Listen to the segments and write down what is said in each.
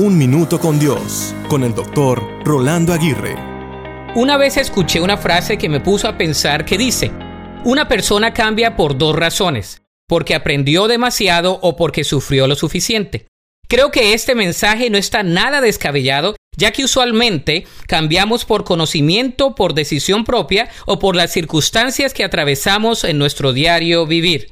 Un Minuto con Dios, con el doctor Rolando Aguirre. Una vez escuché una frase que me puso a pensar que dice, una persona cambia por dos razones, porque aprendió demasiado o porque sufrió lo suficiente. Creo que este mensaje no está nada descabellado, ya que usualmente cambiamos por conocimiento, por decisión propia o por las circunstancias que atravesamos en nuestro diario vivir.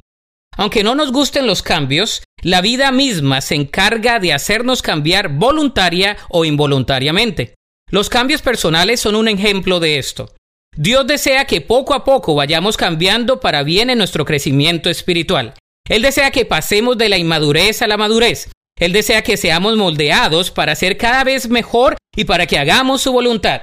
Aunque no nos gusten los cambios, la vida misma se encarga de hacernos cambiar voluntaria o involuntariamente. Los cambios personales son un ejemplo de esto. Dios desea que poco a poco vayamos cambiando para bien en nuestro crecimiento espiritual. Él desea que pasemos de la inmadurez a la madurez. Él desea que seamos moldeados para ser cada vez mejor y para que hagamos su voluntad.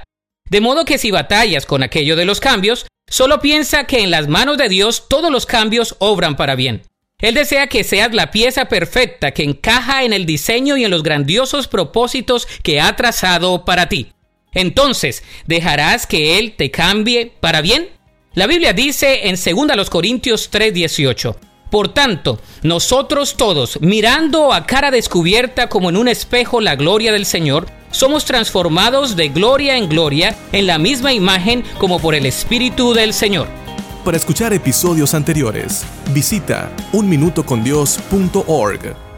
De modo que si batallas con aquello de los cambios, solo piensa que en las manos de Dios todos los cambios obran para bien. Él desea que seas la pieza perfecta que encaja en el diseño y en los grandiosos propósitos que ha trazado para ti. Entonces, ¿dejarás que Él te cambie para bien? La Biblia dice en 2 Corintios 3:18, por tanto, nosotros todos, mirando a cara descubierta como en un espejo la gloria del Señor, somos transformados de gloria en gloria en la misma imagen como por el Espíritu del Señor. Para escuchar episodios anteriores, visita unminutocondios.org.